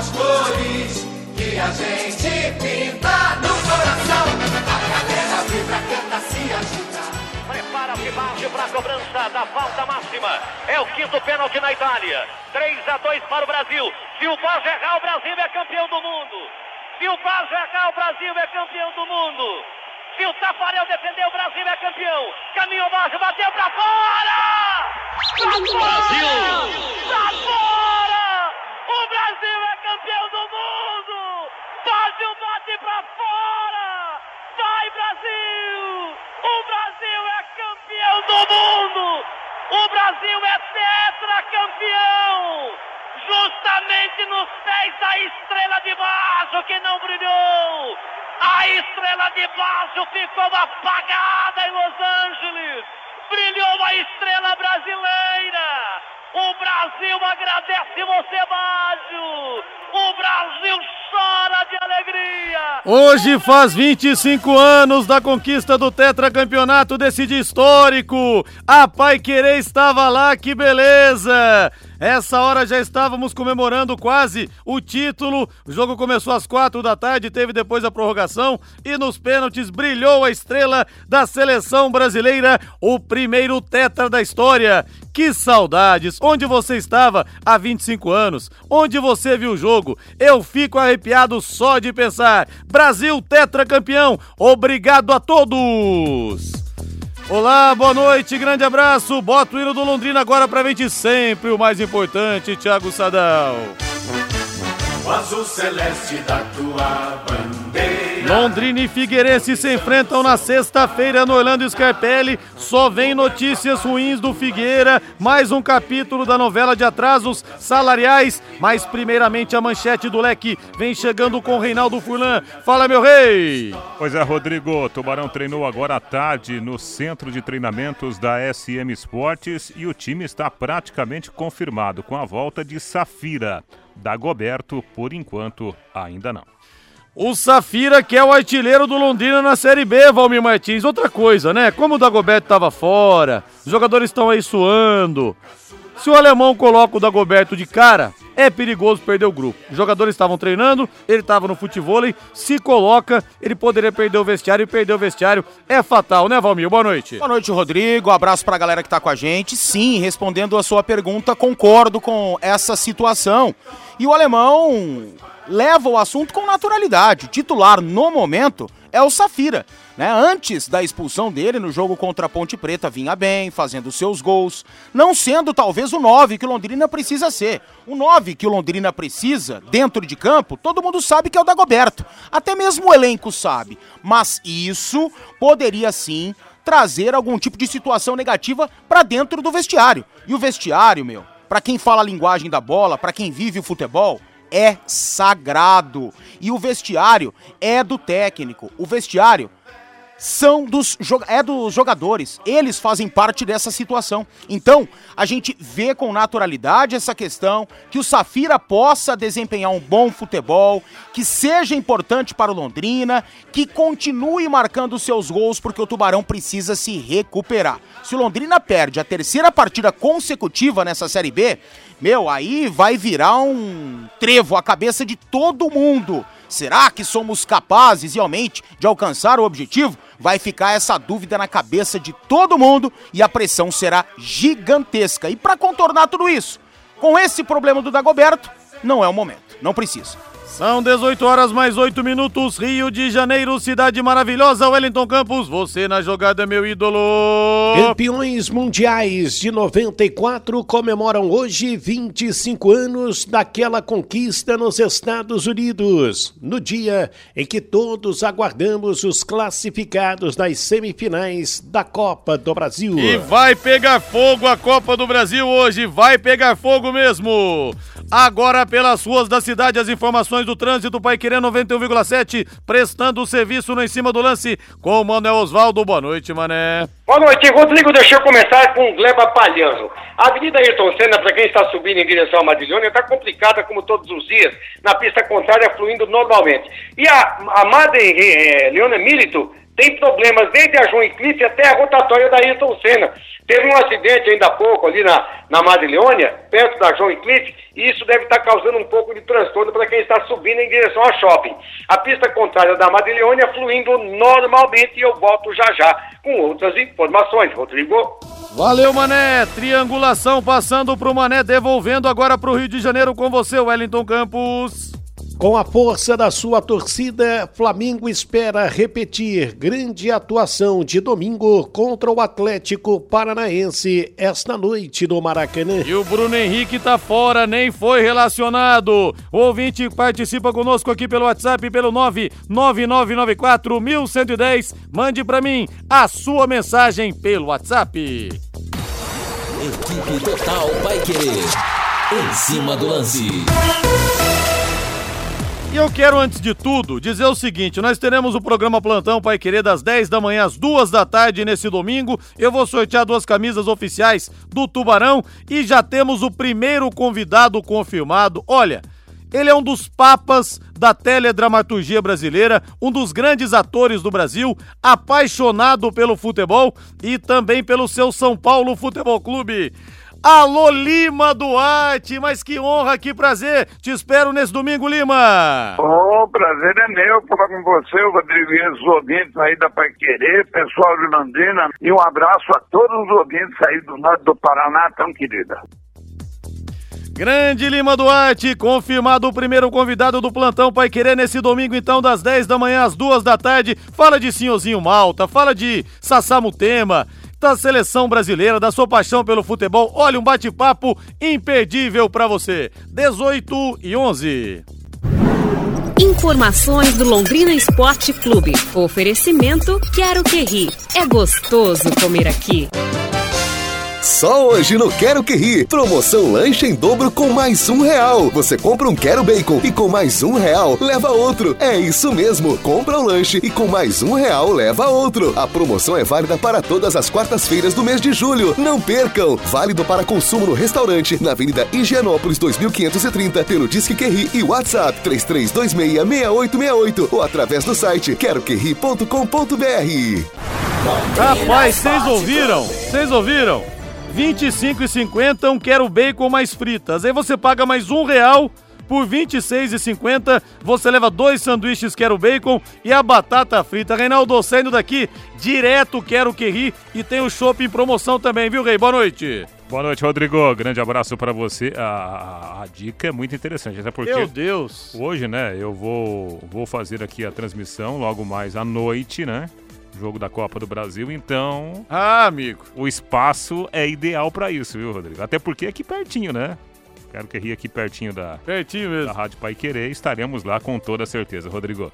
As cores que a gente pinta no coração. A galera vibra, canta, se agita. Prepara o marge para a cobrança da falta máxima. É o quinto pênalti na Itália. 3 a 2 para o Brasil. Se o Baggio errar, o Brasil é campeão do mundo. Se o Baggio errar, o Brasil é campeão do mundo. Se o Tafarel defender, o Brasil é campeão. Caminho Baggio, bateu para fora! Pra fora! Pra fora! O Brasil campeão do mundo! Baggio bate para fora! Vai, Brasil! O Brasil é campeão do mundo! O Brasil é tetracampeão! Justamente nos pés da estrela de baixo que não brilhou! A estrela de baixo ficou apagada em Los Angeles! Brilhou a estrela brasileira! O Brasil agradece você, Baggio! O Brasil chora de alegria! Hoje faz 25 anos da conquista do tetracampeonato desse dia histórico. A Pai Querer estava lá, que beleza! Essa hora já estávamos comemorando quase o título. O jogo começou às quatro da tarde, teve depois a prorrogação e nos pênaltis brilhou a estrela da seleção brasileira, o primeiro tetra da história. Que saudades! Onde você estava há 25 anos? Onde você viu o jogo? Eu fico arrepiado só de pensar. Brasil tetracampeão! Obrigado a todos! Olá, boa noite, grande abraço. Bota o hino do Londrina agora pra gente sempre o mais importante, Thiago Sadal. O azul celeste da tua bandeira. Londrina e Figueirense se enfrentam na sexta-feira no Orlando Scarpelli. Só vem notícias ruins do Figueira. Mais um capítulo da novela de atrasos salariais. Mas primeiramente a manchete do leque vem chegando com Reinaldo Furlan. Fala, meu rei! Pois é, Rodrigo. Tubarão treinou agora à tarde no centro de treinamentos da SM Esportes e o time está praticamente confirmado com a volta de Safira. Dagoberto, por enquanto, ainda não. O Safira, que é o artilheiro do Londrina na Série B, Valmir Martins. Outra coisa, né? Como o Dagoberto estava fora, os jogadores estão aí suando. Se o alemão coloca o Dagoberto de cara, é perigoso perder o grupo. Os jogadores estavam treinando, ele estava no futebol, se coloca, ele poderia perder o vestiário e perder o vestiário é fatal, né, Valmir? Boa noite. Boa noite, Rodrigo. Abraço pra galera que tá com a gente. Sim, respondendo a sua pergunta, concordo com essa situação. E o alemão leva o assunto com naturalidade. O titular no momento é o Safira. Né? Antes da expulsão dele no jogo contra a Ponte Preta, vinha bem, fazendo seus gols, não sendo talvez o 9 que o Londrina precisa ser. O 9 que o Londrina precisa, dentro de campo, todo mundo sabe que é o Dagoberto. Até mesmo o elenco sabe. Mas isso poderia sim trazer algum tipo de situação negativa para dentro do vestiário. E o vestiário, meu, para quem fala a linguagem da bola, para quem vive o futebol, é sagrado. E o vestiário é do técnico. O vestiário são dos é dos jogadores. Eles fazem parte dessa situação. Então, a gente vê com naturalidade essa questão que o Safira possa desempenhar um bom futebol, que seja importante para o Londrina, que continue marcando seus gols porque o Tubarão precisa se recuperar. Se o Londrina perde a terceira partida consecutiva nessa Série B, meu, aí vai virar um trevo à cabeça de todo mundo. Será que somos capazes realmente de alcançar o objetivo? Vai ficar essa dúvida na cabeça de todo mundo e a pressão será gigantesca. E para contornar tudo isso, com esse problema do Dagoberto, não é o momento, não precisa. São 18 horas mais 8 minutos, Rio de Janeiro, cidade maravilhosa, Wellington Campos, você na jogada, meu ídolo. Campeões mundiais de 94 comemoram hoje 25 anos daquela conquista nos Estados Unidos, no dia em que todos aguardamos os classificados nas semifinais da Copa do Brasil. E vai pegar fogo a Copa do Brasil hoje, vai pegar fogo mesmo. Agora pelas ruas da cidade as informações do trânsito Pai Querer 91,7, prestando o serviço no em cima do lance com o Manuel Osvaldo. Boa noite, Mané. Boa noite, Rodrigo. Deixa eu começar com Gleba Palhano. A Avenida Ayrton Senna, para quem está subindo em direção a Madilhônia, está complicada como todos os dias, na pista contrária, fluindo normalmente. E a, a Madre eh, Leona Milito tem problemas desde a Eclipse até a rotatória da Ayrton Senna. Teve um acidente ainda há pouco ali na, na Madrileônia, perto da João Eclipse, e isso deve estar causando um pouco de transtorno para quem está subindo em direção ao shopping. A pista contrária da Madrileônia fluindo normalmente e eu volto já já com outras informações. Rodrigo. Valeu, Mané. Triangulação passando para o Mané, devolvendo agora para o Rio de Janeiro com você, Wellington Campos. Com a força da sua torcida, Flamengo espera repetir grande atuação de domingo contra o Atlético Paranaense esta noite no Maracanã. E o Bruno Henrique tá fora, nem foi relacionado. O ouvinte participa conosco aqui pelo WhatsApp pelo 99994 1110. Mande para mim a sua mensagem pelo WhatsApp. Equipe Total Paiquerê. Em cima do lance. E eu quero, antes de tudo, dizer o seguinte: nós teremos o programa Plantão Pai Querer das 10 da manhã às 2 da tarde nesse domingo. Eu vou sortear duas camisas oficiais do Tubarão e já temos o primeiro convidado confirmado. Olha. Ele é um dos papas da teledramaturgia brasileira, um dos grandes atores do Brasil, apaixonado pelo futebol e também pelo seu São Paulo Futebol Clube. Alô Lima Duarte, mas que honra, que prazer. Te espero nesse domingo, Lima. O oh, prazer é meu falar com você, Rodrigo, e os ouvintes aí da Pai Querer, pessoal de Londrina, e um abraço a todos os ouvintes aí do norte do Paraná, tão querida. Grande Lima Duarte, confirmado o primeiro convidado do plantão Pai Querer nesse domingo, então, das 10 da manhã às 2 da tarde. Fala de Senhorzinho Malta, fala de Sassamutema, da seleção brasileira, da sua paixão pelo futebol. Olha, um bate-papo imperdível para você. 18 e 11. Informações do Londrina Esporte Clube. Oferecimento Quero Que Ri. É gostoso comer aqui. Só hoje no Quero Que Ri. Promoção lanche em dobro com mais um real. Você compra um Quero Bacon e com mais um real leva outro. É isso mesmo. Compra um lanche e com mais um real leva outro. A promoção é válida para todas as quartas-feiras do mês de julho. Não percam. Válido para consumo no restaurante na Avenida Higienópolis 2530 pelo Disque Querri e WhatsApp 33266868 ou através do site queroquerri.com.br. Rapaz, vocês ouviram? Vocês ouviram? 25,50 um quero bacon mais fritas. Aí você paga mais um real por 26,50 você leva dois sanduíches quero bacon e a batata frita. Reinaldo, saindo daqui, direto quero que ri e tem o shopping em promoção também, viu, Rei? Boa noite. Boa noite, Rodrigo. Grande abraço para você. A, a, a, dica é muito interessante, até porque. Meu Deus! Hoje, né, eu vou, vou fazer aqui a transmissão logo mais à noite, né? Jogo da Copa do Brasil, então. Ah, amigo. O espaço é ideal para isso, viu, Rodrigo? Até porque é aqui pertinho, né? Quero que ria aqui pertinho da, pertinho mesmo. da Rádio Pai Querer. Estaremos lá com toda certeza, Rodrigo.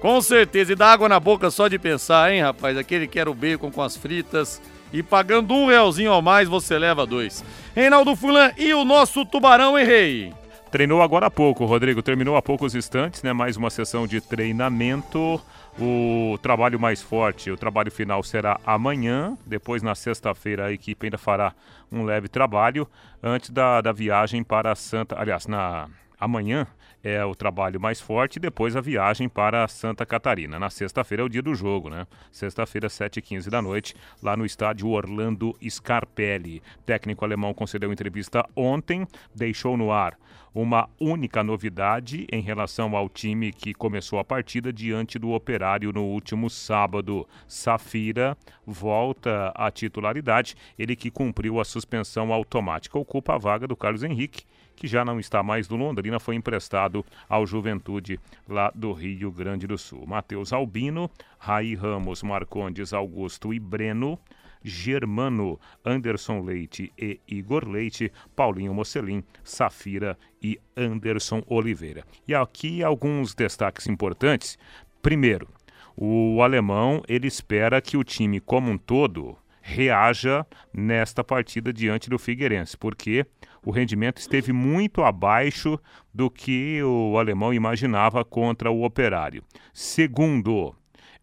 Com certeza. E dá água na boca só de pensar, hein, rapaz? Aquele que era o bacon com as fritas. E pagando um realzinho ao mais, você leva dois. Reinaldo Fulan e o nosso tubarão, hein, rei? Treinou agora há pouco, Rodrigo. Terminou há poucos instantes, né? Mais uma sessão de treinamento. O trabalho mais forte, o trabalho final será amanhã. Depois, na sexta-feira, a equipe ainda fará um leve trabalho antes da, da viagem para Santa. Aliás, na amanhã é o trabalho mais forte e depois a viagem para Santa Catarina. Na sexta-feira é o dia do jogo, né? Sexta-feira, 7h15 da noite, lá no estádio Orlando Scarpelli. Técnico alemão concedeu entrevista ontem, deixou no ar uma única novidade em relação ao time que começou a partida diante do Operário no último sábado. Safira volta à titularidade, ele que cumpriu a suspensão automática, ocupa a vaga do Carlos Henrique que já não está mais no Londrina, foi emprestado ao Juventude lá do Rio Grande do Sul. Matheus Albino, Raí Ramos, Marcondes, Augusto e Breno. Germano, Anderson Leite e Igor Leite, Paulinho Mocelin, Safira e Anderson Oliveira. E aqui alguns destaques importantes. Primeiro, o alemão ele espera que o time como um todo reaja nesta partida diante do Figueirense, porque o rendimento esteve muito abaixo do que o alemão imaginava contra o Operário. Segundo,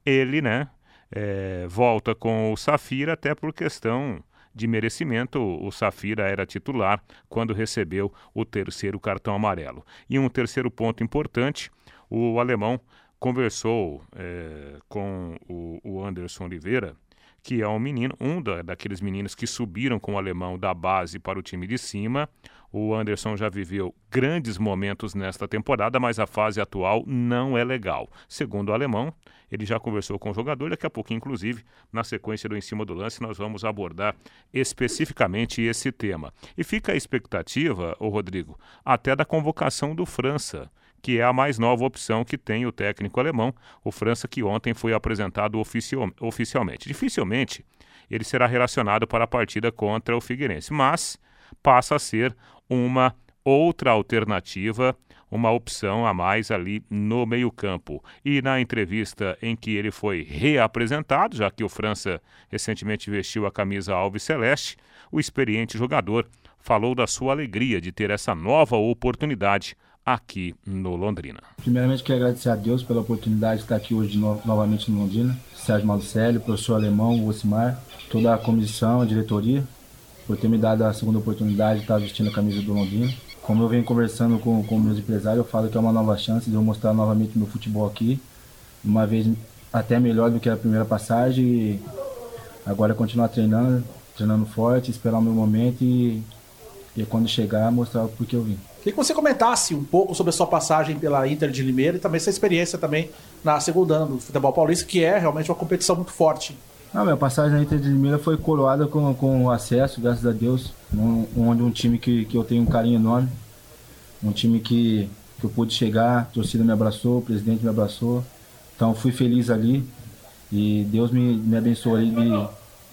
ele, né, é, volta com o Safira, até por questão de merecimento. O Safira era titular quando recebeu o terceiro cartão amarelo. E um terceiro ponto importante: o alemão conversou é, com o, o, Anderson Oliveira, que é um menino, um da, daqueles meninos que subiram com o alemão da base para o time de cima. O Anderson já viveu grandes momentos nesta temporada, mas a fase atual não é legal. Segundo o alemão, ele já conversou com o jogador, daqui a pouco, inclusive, na sequência do Em Cima do Lance, nós vamos abordar especificamente esse tema. E fica a expectativa, o Rodrigo, até da convocação do França que é a mais nova opção que tem o técnico alemão, o França, que ontem foi apresentado oficial, oficialmente. Dificilmente ele será relacionado para a partida contra o Figueirense, mas passa a ser uma outra alternativa, uma opção a mais ali no meio-campo. E na entrevista em que ele foi reapresentado, já que o França recentemente vestiu a camisa alves celeste, o experiente jogador falou da sua alegria de ter essa nova oportunidade aqui no Londrina. Primeiramente, quero agradecer a Deus pela oportunidade de estar aqui hoje no, novamente no Londrina. Sérgio Malucelli, professor Alemão, Ocimar, toda a comissão, a diretoria, por ter me dado a segunda oportunidade de estar vestindo a camisa do Londrina. Como eu venho conversando com, com meus empresários, eu falo que é uma nova chance de eu mostrar novamente meu futebol aqui, uma vez até melhor do que a primeira passagem. E agora continuar treinando, treinando forte, esperar o meu momento e, e quando chegar mostrar o porquê eu vim. Queria que você comentasse um pouco sobre a sua passagem pela Inter de Limeira e também essa experiência também na segunda do futebol paulista, que é realmente uma competição muito forte. Não, minha passagem na Inter de Limeira foi coroada com, com acesso, graças a Deus, um, onde um time que, que eu tenho um carinho enorme, um time que, que eu pude chegar, a torcida me abraçou, o presidente me abraçou, então fui feliz ali e Deus me, me abençoou ali de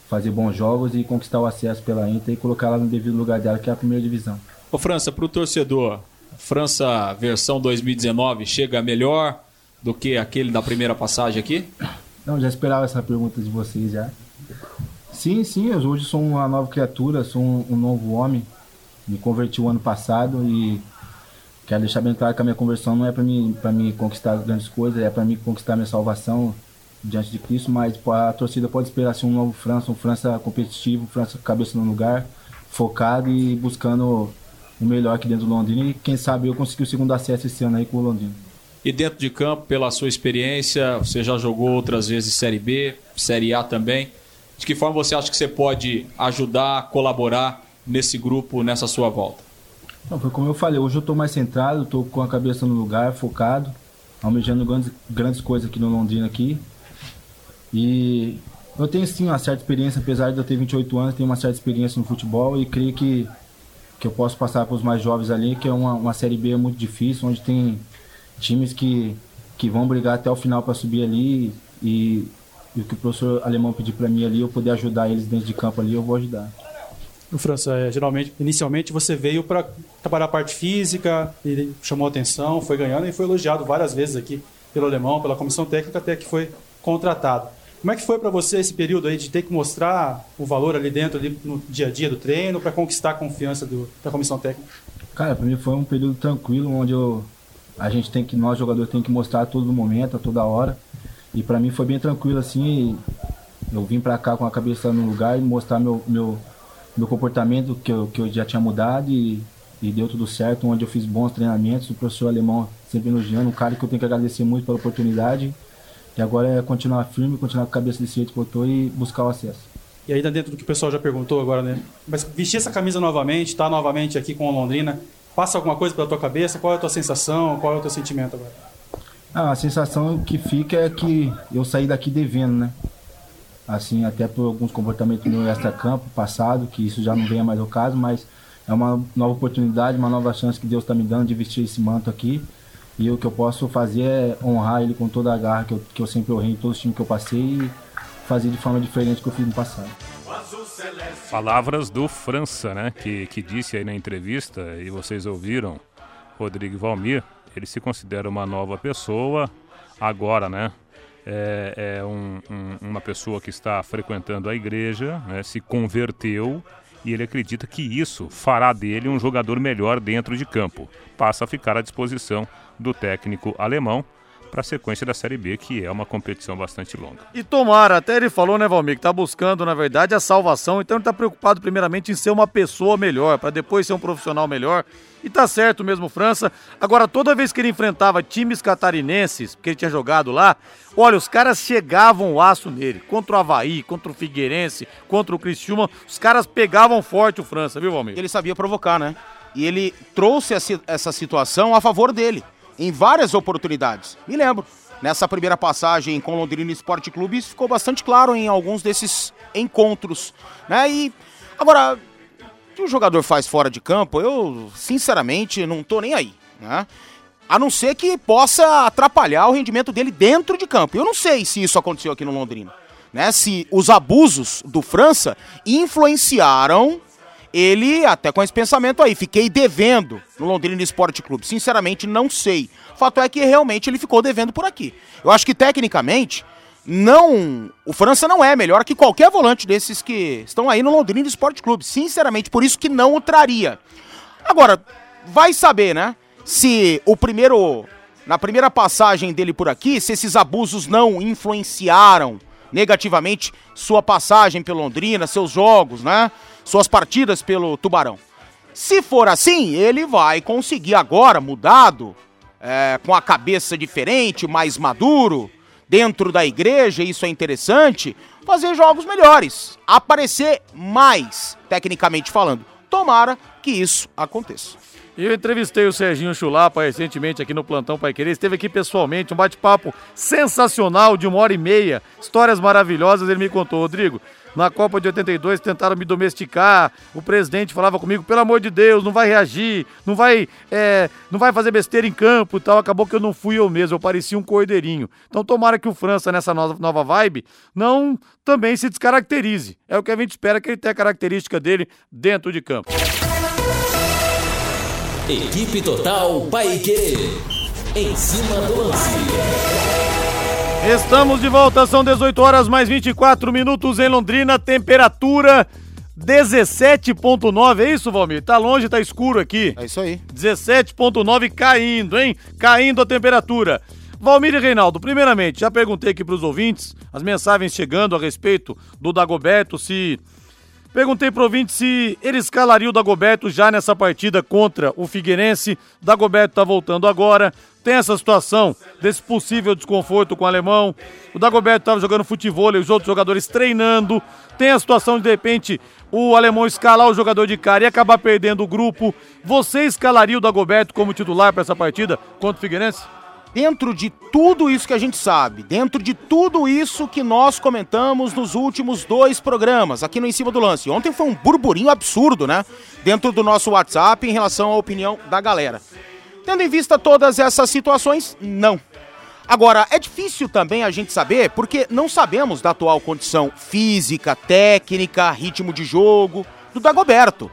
fazer bons jogos e conquistar o acesso pela Inter e colocar ela no devido lugar dela, que é a primeira divisão. Ô França, para o torcedor, França versão 2019 chega melhor do que aquele da primeira passagem aqui? Não, já esperava essa pergunta de vocês já. Sim, sim, eu hoje sou uma nova criatura, sou um, um novo homem. Me converti o ano passado e quero deixar bem claro que a minha conversão não é para mim, para mim conquistar grandes coisas, é para mim conquistar minha salvação diante de Cristo, mas a torcida pode esperar assim, um novo França, um França competitivo, um França cabeça no lugar, focado e buscando o melhor aqui dentro do Londrina e quem sabe eu consegui o segundo acesso esse ano aí com o Londrina. E dentro de campo, pela sua experiência, você já jogou outras vezes Série B, Série A também. De que forma você acha que você pode ajudar, colaborar nesse grupo, nessa sua volta? Não, foi como eu falei, hoje eu estou mais centrado, estou com a cabeça no lugar, focado, almejando grandes, grandes coisas aqui no Londrina aqui. E eu tenho sim uma certa experiência, apesar de eu ter 28 anos, tenho uma certa experiência no futebol e creio que que eu posso passar para os mais jovens ali, que é uma, uma Série B muito difícil, onde tem times que, que vão brigar até o final para subir ali e, e, o que o professor alemão pedir para mim ali, eu poder ajudar eles dentro de campo ali, eu vou ajudar. No França, é, geralmente, inicialmente você veio para trabalhar a parte física, chamou atenção, foi ganhando e foi elogiado várias vezes aqui pelo alemão, pela comissão técnica, até que foi contratado. Como é que foi para você esse período aí de ter que mostrar o valor ali dentro, ali no dia a dia do treino, para conquistar a confiança do, da comissão técnica? Cara, para mim foi um período tranquilo, onde eu, a gente tem que, nós jogadores tem que mostrar a todo momento, a toda hora. E para mim foi bem tranquilo assim. Eu vim para cá com a cabeça no lugar e mostrar meu, meu, meu comportamento que eu, que eu já tinha mudado e, e deu tudo certo, onde eu fiz bons treinamentos. O professor alemão sempre elogiando, um cara que eu tenho que agradecer muito pela oportunidade. E agora é continuar firme, continuar com a cabeça desse jeito que eu tô e buscar o acesso. E ainda dentro do que o pessoal já perguntou agora, né? Mas vestir essa camisa novamente, estar tá novamente aqui com o Londrina, passa alguma coisa pela tua cabeça? Qual é a tua sensação? Qual é o teu sentimento agora? Ah, a sensação que fica é que eu saí daqui devendo, né? Assim, até por alguns comportamentos no extra-campo passado, que isso já não venha mais ao caso, mas é uma nova oportunidade, uma nova chance que Deus está me dando de vestir esse manto aqui. E o que eu posso fazer é honrar ele com toda a garra que eu, que eu sempre honrei em todos os times que eu passei e fazer de forma diferente que eu fiz no passado. Palavras do França, né? Que, que disse aí na entrevista, e vocês ouviram, Rodrigo Valmir, ele se considera uma nova pessoa agora, né? É, é um, um, uma pessoa que está frequentando a igreja, né? se converteu e ele acredita que isso fará dele um jogador melhor dentro de campo. Passa a ficar à disposição do técnico alemão para a sequência da Série B, que é uma competição bastante longa. E tomara, até ele falou, né, Valmir, que tá buscando, na verdade, a salvação, então ele tá preocupado primeiramente em ser uma pessoa melhor, para depois ser um profissional melhor. E tá certo mesmo, França. Agora, toda vez que ele enfrentava times catarinenses, que ele tinha jogado lá, olha, os caras chegavam o aço nele. Contra o Havaí, contra o Figueirense, contra o Criciúma, os caras pegavam forte o França, viu, Valmir? Ele sabia provocar, né? E ele trouxe essa situação a favor dele em várias oportunidades. Me lembro, nessa primeira passagem com o Londrina Esporte Clube, isso ficou bastante claro em alguns desses encontros. Né? E agora, o que o jogador faz fora de campo, eu sinceramente não tô nem aí. Né? A não ser que possa atrapalhar o rendimento dele dentro de campo. Eu não sei se isso aconteceu aqui no Londrina. Né? Se os abusos do França influenciaram ele até com esse pensamento aí, fiquei devendo no Londrina Esporte Clube. Sinceramente, não sei. Fato é que realmente ele ficou devendo por aqui. Eu acho que tecnicamente, não. O França não é melhor que qualquer volante desses que estão aí no Londrina Esporte Clube. Sinceramente, por isso que não o traria. Agora, vai saber, né? Se o primeiro. Na primeira passagem dele por aqui, se esses abusos não influenciaram negativamente sua passagem pelo Londrina, seus jogos, né? suas partidas pelo Tubarão. Se for assim, ele vai conseguir agora, mudado, é, com a cabeça diferente, mais maduro, dentro da igreja, isso é interessante, fazer jogos melhores, aparecer mais, tecnicamente falando. Tomara que isso aconteça. Eu entrevistei o Serginho Chulapa recentemente aqui no Plantão Pai Querer. Esteve aqui pessoalmente, um bate-papo sensacional de uma hora e meia. Histórias maravilhosas, ele me contou. Rodrigo, na Copa de 82 tentaram me domesticar. O presidente falava comigo, pelo amor de Deus, não vai reagir, não vai, é, não vai fazer besteira em campo e tal. Acabou que eu não fui eu mesmo, eu parecia um cordeirinho. Então tomara que o França, nessa nova, vibe, não também se descaracterize. É o que a gente espera que ele tenha a característica dele dentro de campo. Equipe Total Paique. Em cima do lance. Estamos de volta, são 18 horas mais 24 minutos em Londrina, temperatura 17.9, é isso, Valmir? Tá longe, tá escuro aqui. É isso aí. 17.9 caindo, hein? Caindo a temperatura. Valmir e Reinaldo, primeiramente, já perguntei aqui para os ouvintes, as mensagens chegando a respeito do Dagoberto, se Perguntei pro ouvinte se ele escalaria o Dagoberto já nessa partida contra o Figueirense. Dagoberto tá voltando agora. Tem essa situação desse possível desconforto com o alemão. O Dagoberto estava jogando futebol e os outros jogadores treinando. Tem a situação de, de repente, o alemão escalar o jogador de cara e acabar perdendo o grupo. Você escalaria o Dagoberto como titular para essa partida contra o Figueirense? Dentro de tudo isso que a gente sabe, dentro de tudo isso que nós comentamos nos últimos dois programas, aqui no Em Cima do Lance. Ontem foi um burburinho absurdo, né? Dentro do nosso WhatsApp em relação à opinião da galera. Tendo em vista todas essas situações, não. Agora, é difícil também a gente saber, porque não sabemos da atual condição física, técnica, ritmo de jogo do Dagoberto.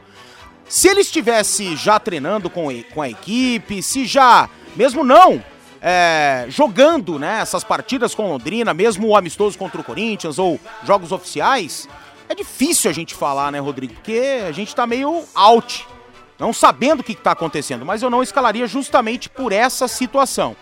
Se ele estivesse já treinando com, a equipe, se já, mesmo não é, jogando né, essas partidas com Londrina, mesmo o amistoso contra o Corinthians ou jogos oficiais, é difícil a gente falar, né, Rodrigo? Porque a gente tá meio out, não sabendo o que está acontecendo, mas eu não escalaria justamente por essa situação.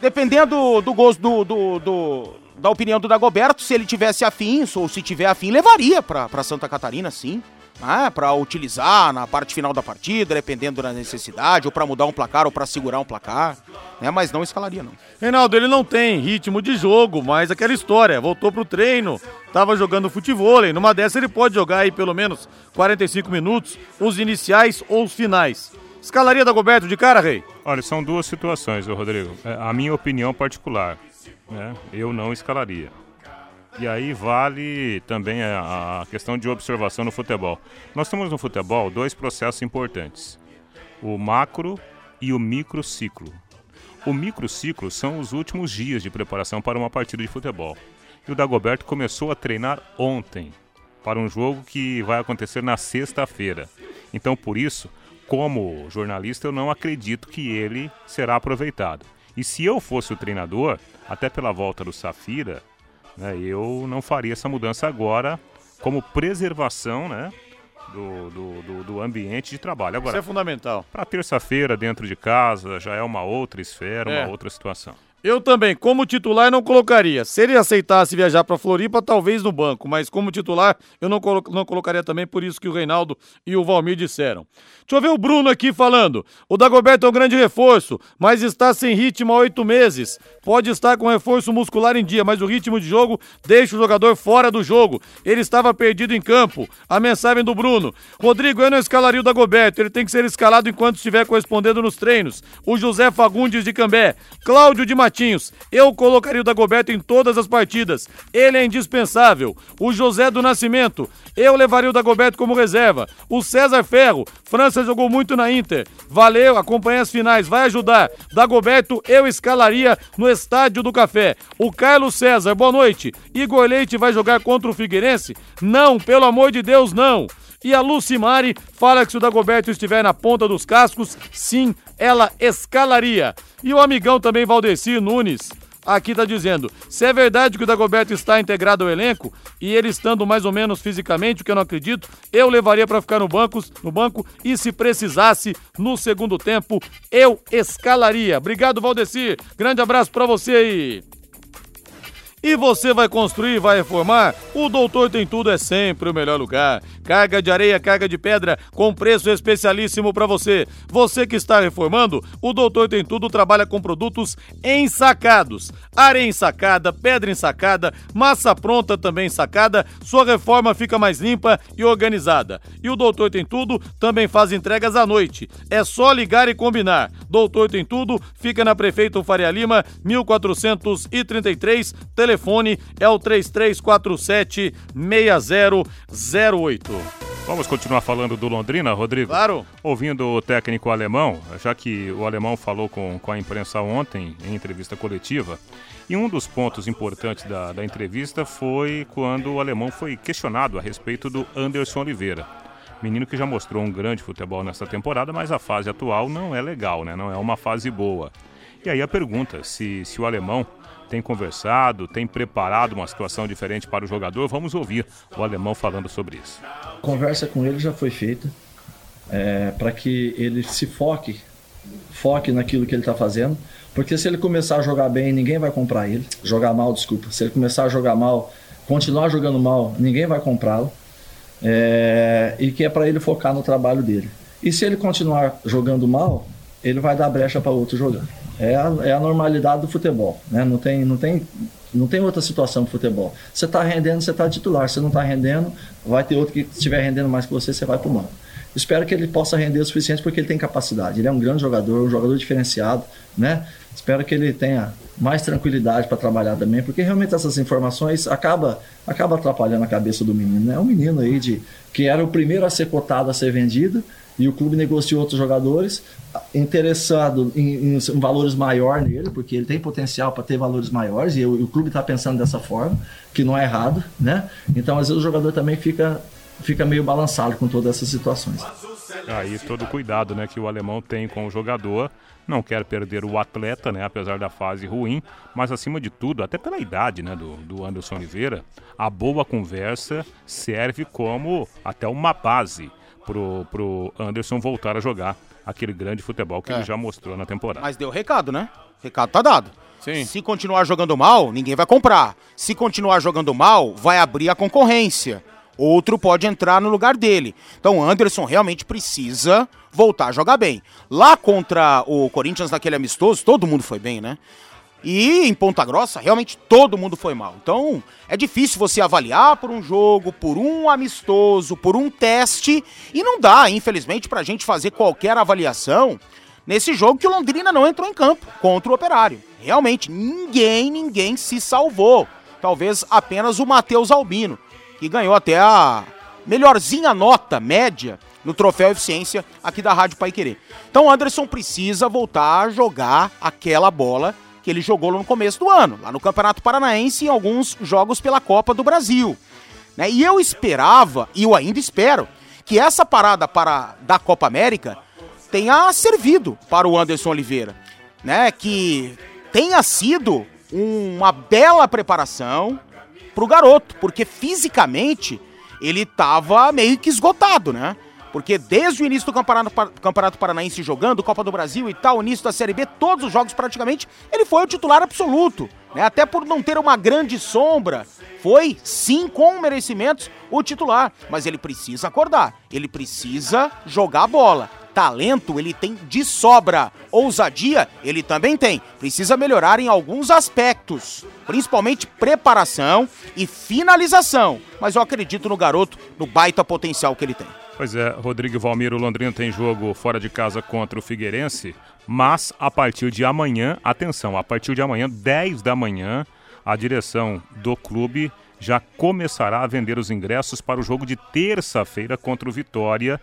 Dependendo do gosto do, do, do, da opinião do Dagoberto, se ele tivesse afim, ou se tiver afim, levaria para Santa Catarina, sim né, para utilizar na parte final da partida, dependendo da necessidade, ou para mudar um placar, ou para segurar um placar, né, mas não escalaria não. Reinaldo, ele não tem ritmo de jogo, mas aquela história, voltou pro treino, tava jogando futebol, numa dessa ele pode jogar aí pelo menos 45 minutos, os iniciais ou os finais. Escalaria da Goberto de cara, Rei? Olha, são duas situações, Rodrigo. É, a minha opinião particular, né, eu não escalaria. E aí vale também a, questão de observação no futebol. Nós temos no futebol dois processos importantes: o macro e o microciclo. O microciclo são os últimos dias de preparação para uma partida de futebol. E o Dagoberto começou a treinar ontem para um jogo que vai acontecer na sexta-feira. Então, por isso, como jornalista, eu não acredito que ele será aproveitado. E se eu fosse o treinador, até pela volta do Safira, né, eu não faria essa mudança agora como preservação né, do, do, do, do ambiente de trabalho. Agora, Isso é fundamental. Para terça-feira, dentro de casa, já é uma outra esfera, É. uma outra situação. Eu também, como titular, não colocaria. Se ele aceitasse viajar para Floripa, talvez no banco, mas como titular, eu não, colo não colocaria também, por isso que o Reinaldo e o Valmir disseram. Deixa eu ver o Bruno aqui falando. O Dagoberto é um grande reforço, mas está sem ritmo há oito meses. Pode estar com reforço muscular em dia, mas o ritmo de jogo deixa o jogador fora do jogo. Ele estava perdido em campo. A mensagem do Bruno. Rodrigo, eu não escalaria o Dagoberto. Ele tem que ser escalado enquanto estiver correspondendo nos treinos. O José Fagundes de Cambé. Cláudio de Eu colocaria o Dagoberto em todas as partidas. Ele é indispensável. O José do Nascimento. Eu levaria o Dagoberto como reserva. O César Ferro. França jogou muito na Inter. Valeu, acompanha as finais, vai ajudar. Dagoberto, eu escalaria no Estádio do Café. O Carlos César, boa noite. Igor Leite vai jogar contra o Figueirense? Não, pelo amor de Deus, não. E a Lucimari fala que se o Dagoberto estiver na ponta dos cascos, sim, ela escalaria. E o amigão também, Valdeci Nunes, aqui tá dizendo: se é verdade que o Dagoberto está integrado ao elenco e ele estando mais ou menos fisicamente, o que eu não acredito, eu levaria para ficar no banco, no banco e se precisasse no segundo tempo, eu escalaria. Obrigado, Valdeci. Grande abraço para você aí. E você vai construir, vai reformar? O Doutor Tem Tudo é sempre o melhor lugar. Carga de areia, carga de pedra com preço especialíssimo para você. Você que está reformando, o Doutor Tem Tudo trabalha com produtos ensacados. Areia ensacada, pedra ensacada, massa pronta também ensacada. Sua reforma fica mais limpa e organizada. E o Doutor Tem Tudo também faz entregas à noite. É só ligar e combinar. Doutor Tem Tudo fica na Prefeito Faria Lima, 1433. Telefone é o 3347 6008. Vamos continuar falando do Londrina, Rodrigo? Claro. Ouvindo o técnico alemão, já que o alemão falou com, com a imprensa ontem, em entrevista coletiva, e um dos pontos importantes da, da entrevista foi quando o alemão foi questionado a respeito do Anderson Oliveira. Menino que já mostrou um grande futebol nessa temporada, mas a fase atual não é legal, né? Não é uma fase boa. E aí a pergunta, se, se o alemão tem conversado, tem preparado uma situação diferente para o jogador, vamos ouvir o alemão falando sobre isso. conversa com ele já foi feita para que ele se foque, foque naquilo que ele está fazendo, porque se ele começar a jogar bem, ninguém vai comprar ele. Jogar mal, desculpa. Se ele começar a jogar mal, continuar jogando mal, ninguém vai comprá-lo. É, e que é para ele focar no trabalho dele. E se ele continuar jogando mal, ele vai dar brecha para outro jogar. É a, é a normalidade do futebol, né? Não tem, não tem, não tem outra situação pro futebol. Você está rendendo, você está titular. Se não está rendendo, vai ter outro que estiver rendendo mais que você, você vai pro banco. Espero que ele possa render o suficiente porque ele tem capacidade. Ele é um grande jogador, um jogador diferenciado, né? Espero que ele tenha mais tranquilidade para trabalhar também, porque realmente essas informações acaba acaba atrapalhando a cabeça do menino. né? É um menino aí de que era o primeiro a ser cotado a ser vendido e o clube negociou outros jogadores interessado em, em valores maiores nele, porque ele tem potencial para ter valores maiores e o, e o clube está pensando dessa forma, que não é errado, né? Então às vezes o jogador também fica fica meio balançado com todas essas situações. Aí todo o cuidado né, que o alemão tem com o jogador. Não quer perder o atleta, né, apesar da fase ruim, mas acima de tudo, até pela idade né, do, do Anderson Oliveira, a boa conversa serve como até uma base pro, pro Anderson voltar a jogar aquele grande futebol que É. ele já mostrou na temporada. Mas deu recado, né? Recado tá dado. Sim. Se continuar jogando mal, ninguém vai comprar. Se continuar jogando mal, vai abrir a concorrência. Outro pode entrar no lugar dele. Então o Anderson realmente precisa voltar a jogar bem. Lá contra o Corinthians naquele amistoso, todo mundo foi bem, né? E em Ponta Grossa, realmente todo mundo foi mal. Então, é difícil você avaliar por um jogo, por um amistoso, por um teste. E não dá, infelizmente, pra gente fazer qualquer avaliação nesse jogo que o Londrina não entrou em campo contra o Operário. Realmente, ninguém, ninguém se salvou talvez apenas o Matheus Albino, que ganhou até a melhorzinha nota média no troféu eficiência aqui da Rádio Pai Querer. Então Anderson precisa voltar a jogar aquela bola que ele jogou no começo do ano, lá no Campeonato Paranaense e em alguns jogos pela Copa do Brasil. Né? E eu esperava, e eu ainda espero, que essa parada para da Copa América tenha servido para o Anderson Oliveira, né? Que tenha sido uma bela preparação para o garoto, porque fisicamente ele estava meio que esgotado, né? Porque desde o início do Campeonato, Campeonato Paranaense jogando, Copa do Brasil e tal, início da Série B, todos os jogos praticamente, ele foi o titular absoluto. Né? Até por não ter uma grande sombra, foi sim com merecimentos o titular. Mas ele precisa acordar, ele precisa jogar a bola. Talento ele tem de sobra. Ousadia ele também tem. Precisa melhorar em alguns aspectos, principalmente preparação e finalização. Mas eu acredito no garoto, no baita potencial que ele tem. Pois é, Rodrigo Valmiro, Londrina tem jogo fora de casa contra o Figueirense, mas a partir de amanhã, atenção, a partir de amanhã, 10 da manhã, a direção do clube já começará a vender os ingressos para o jogo de terça-feira contra o Vitória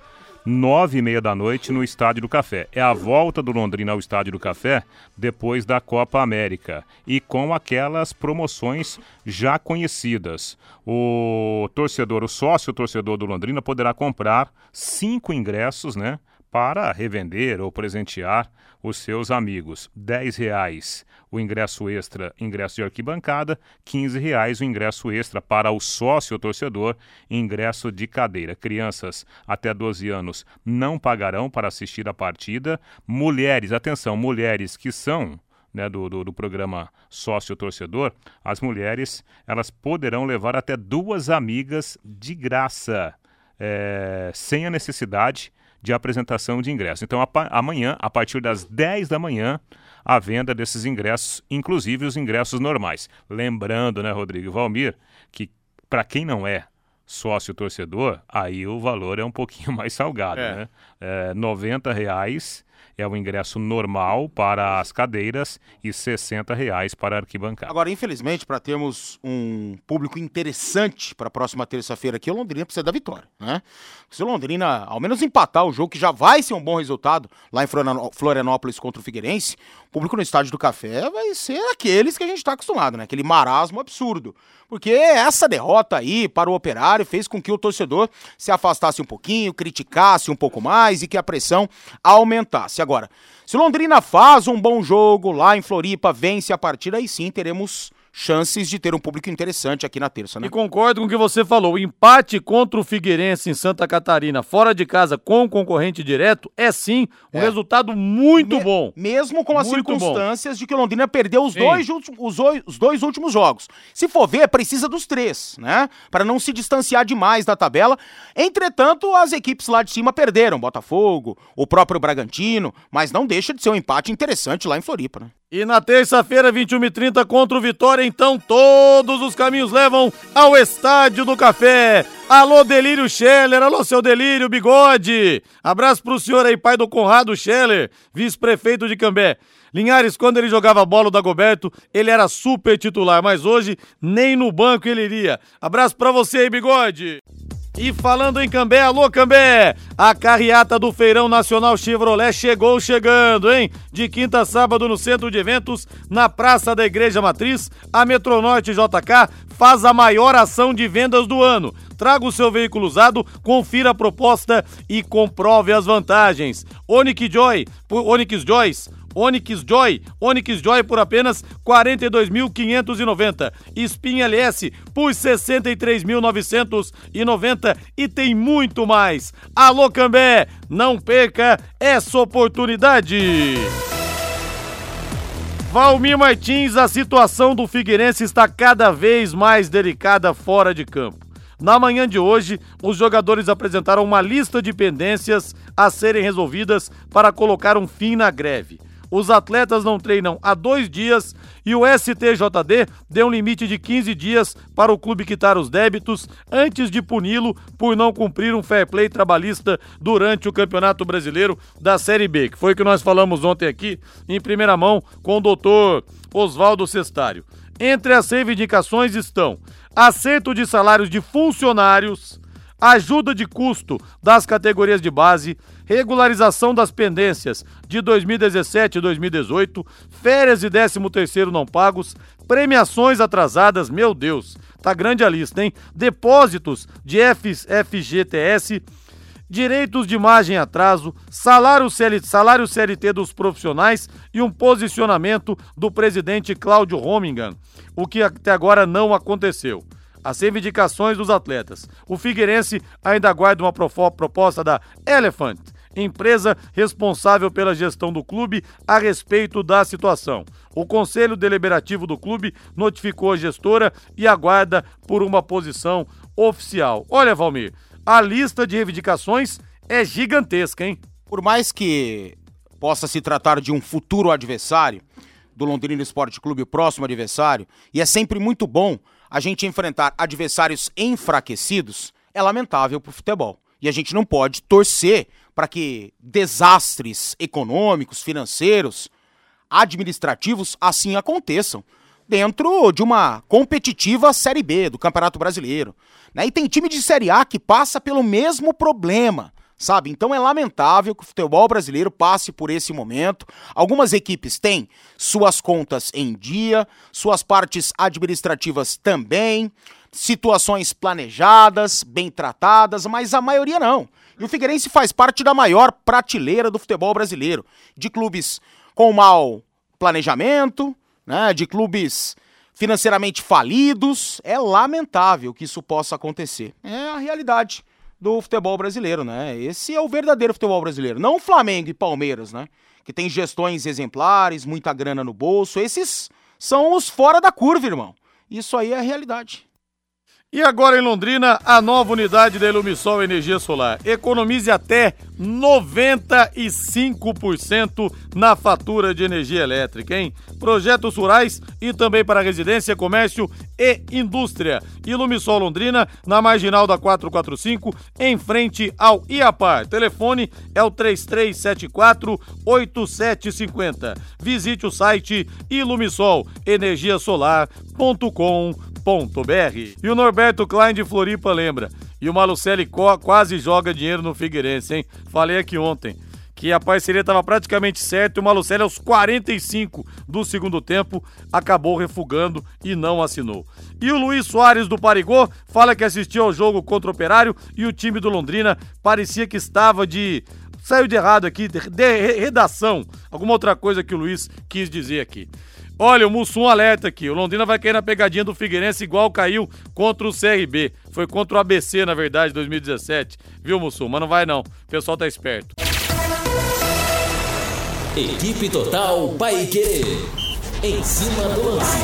nove e meia da noite no Estádio do Café. É a volta do Londrina ao Estádio do Café depois da Copa América e com aquelas promoções já conhecidas. O torcedor, o sócio torcedor do Londrina poderá comprar cinco ingressos, né? Para revender ou presentear os seus amigos. R$ reais o ingresso extra, ingresso de arquibancada, R$ reais o ingresso extra para o sócio torcedor, ingresso de cadeira. Crianças até 12 anos não pagarão para assistir a partida. Mulheres, atenção, mulheres que são né, do, do, do, programa sócio torcedor, as mulheres elas poderão levar até duas amigas de graça, é, sem a necessidade de apresentação de ingresso. Então, a, amanhã, a partir das 10 da manhã, a venda desses ingressos, inclusive os ingressos normais. Lembrando, né, Rodrigo Valmir, que para quem não é sócio torcedor, aí o valor é um pouquinho mais salgado, é. né? É, 90 reais é o ingresso normal para as cadeiras e 60 reais para a arquibancada. Agora, infelizmente, para termos um público interessante para a próxima terça-feira aqui, o Londrina precisa da vitória, né? Se o Londrina ao menos empatar o jogo, que já vai ser um bom resultado lá em Florianópolis contra o Figueirense, o público no Estádio do Café vai ser aqueles que a gente está acostumado, né? Aquele marasmo absurdo. Porque essa derrota aí para o Operário fez com que o torcedor se afastasse um pouquinho, criticasse um pouco mais e que a pressão aumentasse. Agora, se Londrina faz um bom jogo lá em Floripa, vence a partida, aí sim teremos chances de ter um público interessante aqui na terça, né? E concordo com o que você falou. O empate contra o Figueirense em Santa Catarina, fora de casa, com concorrente direto, é sim um é. resultado muito Me bom. Mesmo com as muito circunstâncias bom. de que o Londrina perdeu os dois, os, os dois últimos jogos. Se for ver, precisa dos três, né? Para não se distanciar demais da tabela. Entretanto, as equipes lá de cima perderam. Botafogo, o próprio Bragantino, mas não deixa de ser um empate interessante lá em Floripa, né? E na terça-feira, 21h30, contra o Vitória, então todos os caminhos levam ao Estádio do Café. Alô, Delírio Scheller, alô, seu Delírio Bigode. Abraço pro senhor aí, pai do Conrado Scheller, vice-prefeito de Cambé. Linhares, quando ele jogava bola da Goberto, ele era super titular, mas hoje nem no banco ele iria. Abraço pra você aí, Bigode. E falando em Cambé, alô Cambé! A carreata do Feirão Nacional Chevrolet chegou chegando, hein? De quinta a sábado no centro de eventos, na Praça da Igreja Matriz, a Metronorte JK faz a maior ação de vendas do ano. Traga o seu veículo usado, confira a proposta e comprove as vantagens. Onix Joy, Onix Joys Onix Joy, Onix Joy por apenas 42.590. Spin LS por 63.990 e tem muito mais. Alô Cambé, não perca essa oportunidade. Valmir Martins, a situação do Figueirense está cada vez mais delicada fora de campo. Na manhã de hoje, os jogadores apresentaram uma lista de pendências a serem resolvidas para colocar um fim na greve. Os atletas não treinam há dois dias e o STJD deu um limite de 15 dias para o clube quitar os débitos antes de puni-lo por não cumprir um fair play trabalhista durante o Campeonato Brasileiro da Série B, que foi o que nós falamos ontem aqui em primeira mão com o doutor Oswaldo Cestário. Entre as reivindicações estão acerto de salários de funcionários, ajuda de custo das categorias de base, regularização das pendências de 2017 e 2018, férias e 13º não pagos, premiações atrasadas, meu Deus, tá grande a lista, hein? Depósitos de FGTS, direitos de margem atraso, salário, CL, salário CLT dos profissionais e um posicionamento do presidente Cláudio Romingan, o que até agora não aconteceu. As reivindicações dos atletas. O Figueirense ainda aguarda uma proposta da Elephant, empresa responsável pela gestão do clube, a respeito da situação. O Conselho Deliberativo do clube notificou a gestora e aguarda por uma posição oficial. Olha, Valmir, a lista de reivindicações é gigantesca, hein? Por mais que possa se tratar de um futuro adversário do Londrina Esporte Clube, o próximo adversário, e é sempre muito bom a gente enfrentar adversários enfraquecidos, é lamentável pro futebol. E a gente não pode torcer para que desastres econômicos, financeiros, administrativos assim aconteçam dentro de uma competitiva Série B do Campeonato Brasileiro. Né? E tem time de Série A que passa pelo mesmo problema, sabe? Então é lamentável que o futebol brasileiro passe por esse momento. Algumas equipes têm suas contas em dia, suas partes administrativas também, situações planejadas, bem tratadas, mas a maioria não. E o Figueirense faz parte da maior prateleira do futebol brasileiro, de clubes com mau planejamento, né, de clubes financeiramente falidos. É lamentável que isso possa acontecer. É a realidade do futebol brasileiro, né? Esse é o verdadeiro futebol brasileiro, não Flamengo e Palmeiras, né? Que tem gestões exemplares, muita grana no bolso. Esses são os fora da curva, irmão. Isso aí é a realidade. E agora em Londrina, a nova unidade da Ilumisol Energia Solar. Economize até 95% na fatura de energia elétrica, hein? Projetos rurais e também para residência, comércio e indústria. Ilumisol Londrina, na marginal da 445, em frente ao IAPAR. Telefone é o 3374-8750. Visite o site ilumisolenergiasolar.com.br e o Norberto Klein de Floripa lembra. E o Malucelli quase joga dinheiro no Figueirense, hein? Falei aqui ontem que a parceria estava praticamente certa e o Malucelli aos 45 do segundo tempo acabou refugando e não assinou. E o Luiz Soares do Parigô fala que assistiu ao jogo contra o Operário e o time do Londrina parecia que estava de saiu de errado aqui, de redação, alguma outra coisa que o Luiz quis dizer aqui. Olha, o Mussum alerta aqui. O Londrina vai cair na pegadinha do Figueirense igual caiu contra o CRB. Foi contra o ABC, na verdade, 2017. Viu, Mussum? Mas não vai não. O pessoal tá esperto. Equipe Total Paique. Em cima do lance.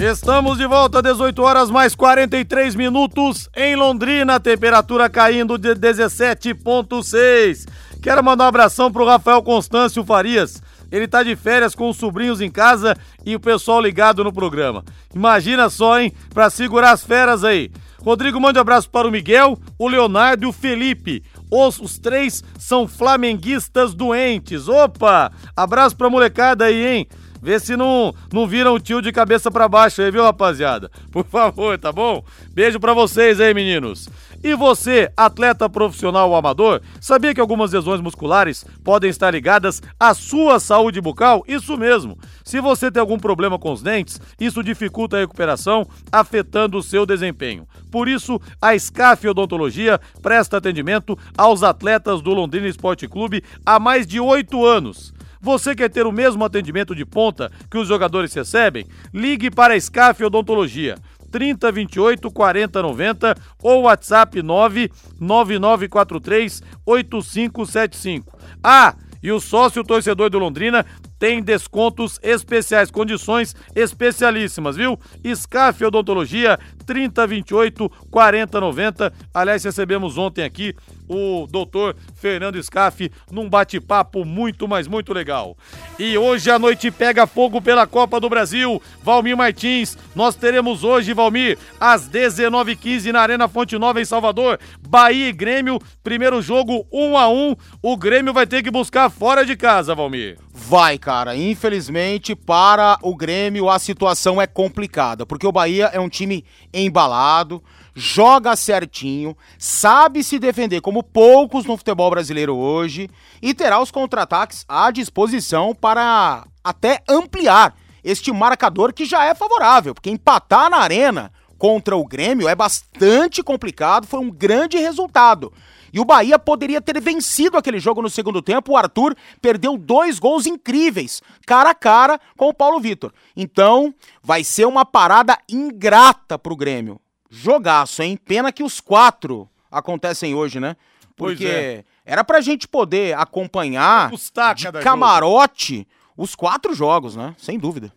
Estamos de volta, 18 horas mais 43 minutos em Londrina, temperatura caindo de 17,6. Quero mandar um abração pro Rafael Constâncio Farias. Ele tá de férias com os sobrinhos em casa e o pessoal ligado no programa. Imagina só, hein? Pra segurar as feras aí. Rodrigo, mande um abraço para o Miguel, o Leonardo e o Felipe. Os, os três são flamenguistas doentes. Opa! Abraço pra molecada aí, hein? Vê se não, não viram o tio de cabeça para baixo aí, viu, rapaziada? Por favor, tá bom? Beijo para vocês aí, meninos. E você, atleta profissional ou amador, sabia que algumas lesões musculares podem estar ligadas à sua saúde bucal? Isso mesmo. Se você tem algum problema com os dentes, isso dificulta a recuperação, afetando o seu desempenho. Por isso, a SCAF Odontologia presta atendimento aos atletas do Londrina Esporte Clube há mais de oito anos. Você quer ter o mesmo atendimento de ponta que os jogadores recebem? Ligue para a SCAF Odontologia. 3028 4090 ou WhatsApp 99943 8575. Ah, e o sócio torcedor do Londrina tem descontos especiais, condições especialíssimas, viu? SCAF Odontologia 3028 4090. Aliás, recebemos ontem aqui o doutor Fernando Scaff num bate-papo muito, mas muito legal. E hoje a noite pega fogo pela Copa do Brasil. Valmir Martins, nós teremos hoje, Valmir, às 19h15 na Arena Fonte Nova em Salvador, Bahia e Grêmio, primeiro jogo 1 a 1 O Grêmio vai ter que buscar fora de casa, Valmir. Vai, cara, infelizmente para o Grêmio a situação é complicada, porque o Bahia é um time embalado, joga certinho, sabe se defender como poucos no futebol brasileiro hoje e terá os contra-ataques à disposição para até ampliar este marcador que já é favorável, porque empatar na arena contra o Grêmio é bastante complicado, foi um grande resultado. E o Bahia poderia ter vencido aquele jogo no segundo tempo. O Arthur perdeu dois gols incríveis, cara a cara com o Paulo Vitor. Então, vai ser uma parada ingrata pro Grêmio. Jogaço, hein? Pena que os quatro acontecem hoje, né? Porque é. era pra gente poder acompanhar de camarote os quatro jogos, né? Sem dúvida.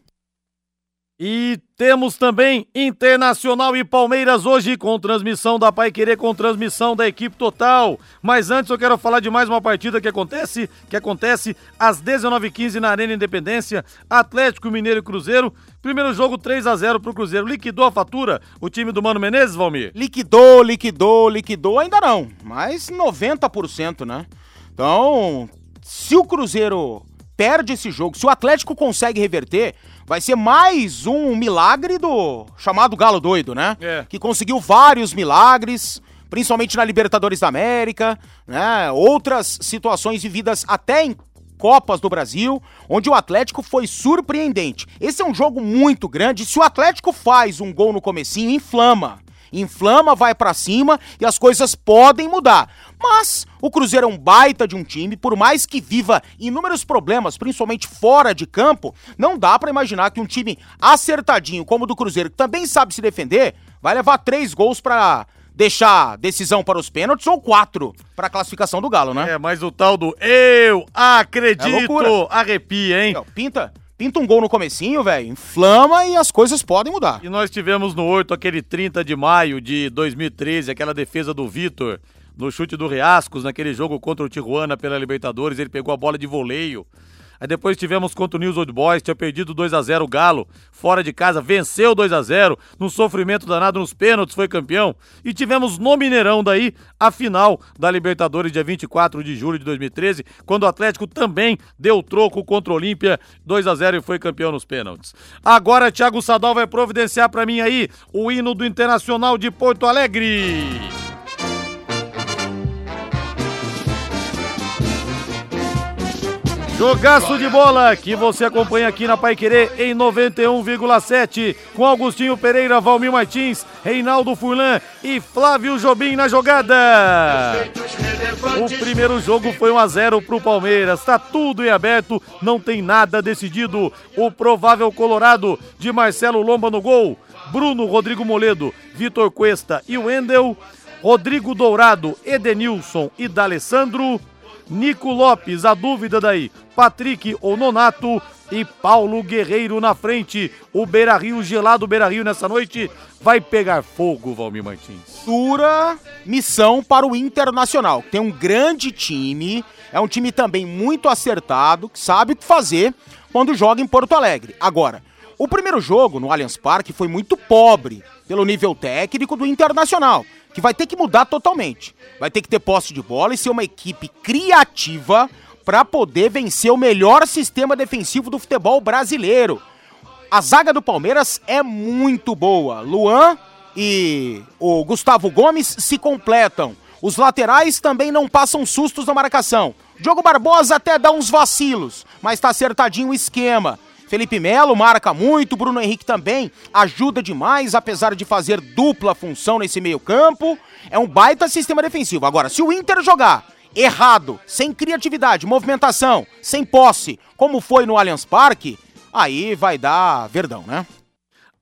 E temos também Internacional e Palmeiras hoje com transmissão da Pai Querer, com transmissão da equipe total. Mas antes eu quero falar de mais uma partida que acontece, que acontece às 19h15 na Arena Independência, Atlético Mineiro e Cruzeiro. Primeiro jogo 3 a 0 pro Cruzeiro. Liquidou a fatura o time do Mano Menezes, Valmir? Liquidou, liquidou, liquidou, ainda não, mas 90%, né? Então, se o Cruzeiro perde esse jogo, se o Atlético consegue reverter, vai ser mais um milagre do chamado Galo Doido, né? É. Que conseguiu vários milagres, principalmente na Libertadores da América, né? Outras situações vividas até em Copas do Brasil, onde o Atlético foi surpreendente. Esse é um jogo muito grande. Se o Atlético faz um gol no comecinho, inflama. Inflama, vai pra cima e as coisas podem mudar. Mas o Cruzeiro é um baita de um time, por mais que viva inúmeros problemas, principalmente fora de campo, não dá pra imaginar que um time acertadinho como o do Cruzeiro, que também sabe se defender, vai levar três gols pra deixar decisão para os pênaltis ou quatro pra classificação do Galo, né? É, mas o tal do eu acredito É arrepia, hein? Pinta, pinta um gol no comecinho, velho, inflama e as coisas podem mudar. E nós tivemos no 8 aquele 30 de maio de 2013, aquela defesa do Vitor no chute do Riascos, naquele jogo contra o Tijuana pela Libertadores, ele pegou a bola de voleio. Aí depois tivemos contra o News Old Boys, tinha perdido 2 a 0 o Galo, fora de casa, venceu 2 a 0 num sofrimento danado nos pênaltis, foi campeão. E tivemos no Mineirão daí a final da Libertadores, dia 24 de julho de 2013, quando o Atlético também deu troco contra o Olímpia, 2 a 0 e foi campeão nos pênaltis. Agora Thiago Sadal vai providenciar pra mim aí o hino do Internacional de Porto Alegre. Jogaço de bola que você acompanha aqui na Pai Querer em 91,7 com Augustinho Pereira, Valmir Martins, Reinaldo Furlan e Flávio Jobim na jogada. O primeiro jogo foi 1 a 0 pro Palmeiras. Tá tudo em aberto, não tem nada decidido. O provável Colorado de Marcelo Lomba no gol, Bruno Rodrigo Moledo, Vitor Cuesta e Wendel, Rodrigo Dourado, Edenilson e D'Alessandro. Nico Lopes, a dúvida daí, Patrick ou Nonato e Paulo Guerreiro na frente. O Beira Rio, gelado Beira Rio nessa noite, vai pegar fogo, Valmir Martins. Dura missão para o Internacional. Tem um grande time, é um time também muito acertado, que sabe o que fazer quando joga em Porto Alegre. Agora, o primeiro jogo no Allianz Parque foi muito pobre pelo nível técnico do Internacional, que vai ter que mudar totalmente. Vai ter que ter posse de bola e ser uma equipe criativa para poder vencer o melhor sistema defensivo do futebol brasileiro. A zaga do Palmeiras é muito boa. Luan e o Gustavo Gomes se completam. Os laterais também não passam sustos na marcação. Diogo Barbosa até dá uns vacilos, mas tá acertadinho o esquema. Felipe Melo marca muito, Bruno Henrique também ajuda demais, apesar de fazer dupla função nesse meio-campo. É um baita sistema defensivo. Agora, se o Inter jogar errado, sem criatividade, movimentação, sem posse, como foi no Allianz Parque, aí vai dar verdão, né?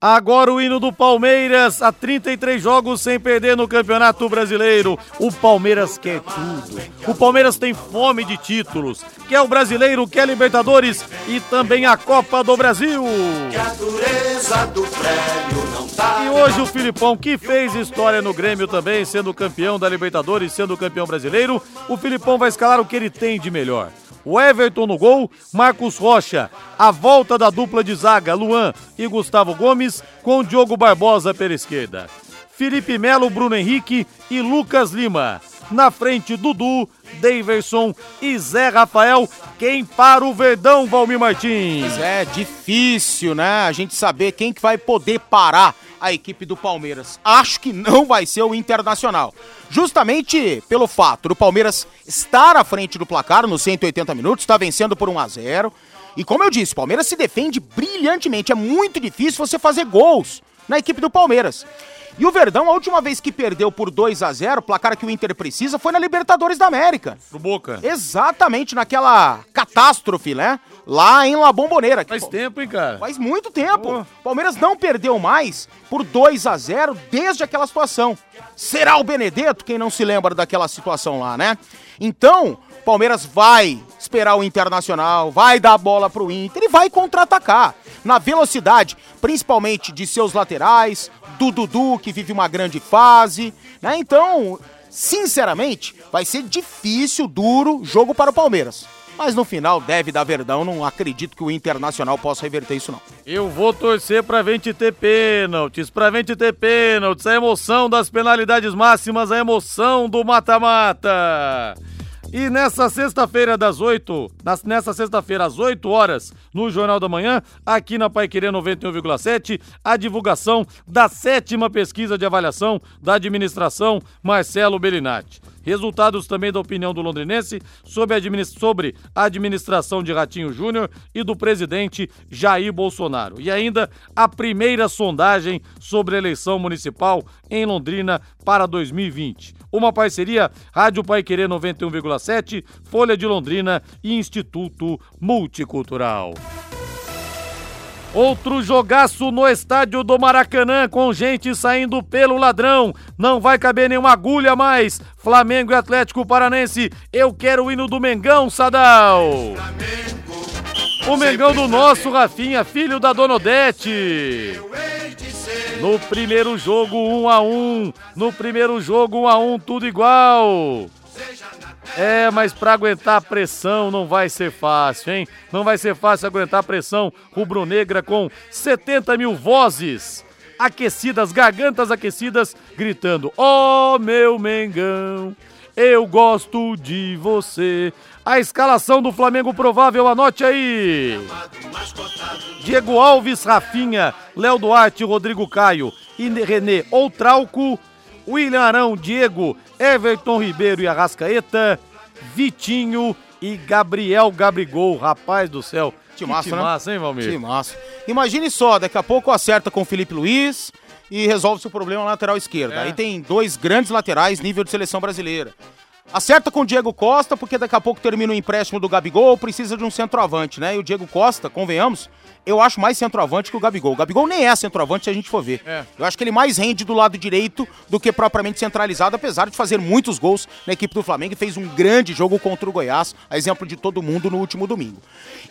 Agora o hino do Palmeiras, há 33 jogos sem perder no Campeonato Brasileiro. O Palmeiras quer tudo. O Palmeiras tem fome de títulos. Quer o Brasileiro, quer Libertadores e também a Copa do Brasil. E hoje o Filipão, que fez história no Grêmio também, sendo campeão da Libertadores, sendo campeão brasileiro, o Filipão vai escalar o que ele tem de melhor. O Everton no gol, Marcos Rocha, a volta da dupla de zaga Luan e Gustavo Gomes com Diogo Barbosa pela esquerda. Felipe Melo, Bruno Henrique e Lucas Lima. Na frente, Dudu, Daverson e Zé Rafael. Quem para o Verdão, Valmir Martins? É, difícil, né? A gente saber quem que vai poder parar a equipe do Palmeiras. Acho que não vai ser o Internacional. Justamente pelo fato do Palmeiras estar à frente do placar nos 180 minutos, está vencendo por 1 a 0 E como eu disse, o Palmeiras se defende brilhantemente. É muito difícil você fazer gols na equipe do Palmeiras. E o Verdão, a última vez que perdeu por 2 a 0 placar que o Inter precisa, foi na Libertadores da América. Pro Boca. Exatamente, naquela catástrofe, né? Lá em La Bombonera. Faz tempo, hein, cara? Faz muito tempo. O Palmeiras não perdeu mais por 2 a 0 desde aquela situação. Será o Benedetto quem não se lembra daquela situação lá, né? Então, Palmeiras vai esperar o Internacional, vai dar a bola pro Inter e vai contra-atacar. Na velocidade, principalmente de seus laterais, do Dudu, que vive uma grande fase, né? Então, sinceramente, vai ser difícil, duro jogo para o Palmeiras. Mas no final deve dar verdão, não acredito que o Internacional possa reverter isso não. Eu vou torcer pra gente ter pênaltis, pra gente ter pênaltis, a emoção das penalidades máximas, a emoção do mata-mata. E nessa sexta-feira das 8, nas- nessa sexta-feira às 8 horas, no Jornal da Manhã, aqui na Paiquerê 91,7, a divulgação da sétima pesquisa de avaliação da administração Marcelo Bellinati. Resultados também da opinião do londrinense sobre a, administração de Ratinho Júnior e do presidente Jair Bolsonaro. E ainda a primeira sondagem sobre a eleição municipal em Londrina para 2020. Uma parceria Rádio Pai Querer 91,7, Folha de Londrina e Instituto Multicultural. Outro jogaço no estádio do Maracanã com gente saindo pelo ladrão. Não vai caber nenhuma agulha mais. Flamengo e Atlético Paranense. Eu quero o hino do Mengão, Sadal. O Mengão do nosso Rafinha, filho da Dona Odete. No primeiro jogo, 1 um a 1 um. No primeiro jogo, 1 um a 1 um, tudo igual. É, mas pra aguentar a pressão não vai ser fácil, hein? Não vai ser fácil aguentar a pressão rubro-negra com 70 mil vozes aquecidas, gargantas aquecidas, gritando: Ó oh, meu Mengão, eu gosto de você. A escalação do Flamengo provável, anote aí. Diego Alves, Rafinha, Léo Duarte, Rodrigo Caio René ou Trauco, William Arão, Diego, Everton Ribeiro e Arrascaeta, Vitinho e Gabriel Gabrigol. Rapaz do céu. Que massa, que né? massa, hein, Valmir? Que massa. Imagine só, daqui a pouco acerta com o Felipe Luiz e resolve seu problema na lateral esquerda. É. Aí tem dois grandes laterais nível de seleção brasileira. Acerta com o Diego Costa, porque daqui a pouco termina o empréstimo do Gabigol, precisa de um centroavante, né? E o Diego Costa, convenhamos, eu acho mais centroavante que o Gabigol. O Gabigol nem é centroavante se a gente for ver. É. Eu acho que ele mais rende do lado direito do que propriamente centralizado, apesar de fazer muitos gols na equipe do Flamengo e fez um grande jogo contra o Goiás, a exemplo de todo mundo no último domingo.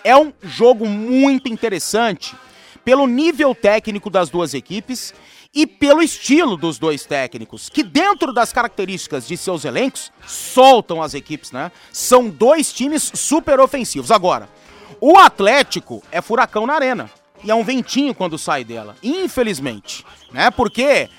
É um jogo muito interessante pelo nível técnico das duas equipes e pelo estilo dos dois técnicos, que dentro das características de seus elencos soltam as equipes, né? São dois times super ofensivos. Agora, o Atlético é furacão na arena e é um ventinho quando sai dela, infelizmente, né? Porque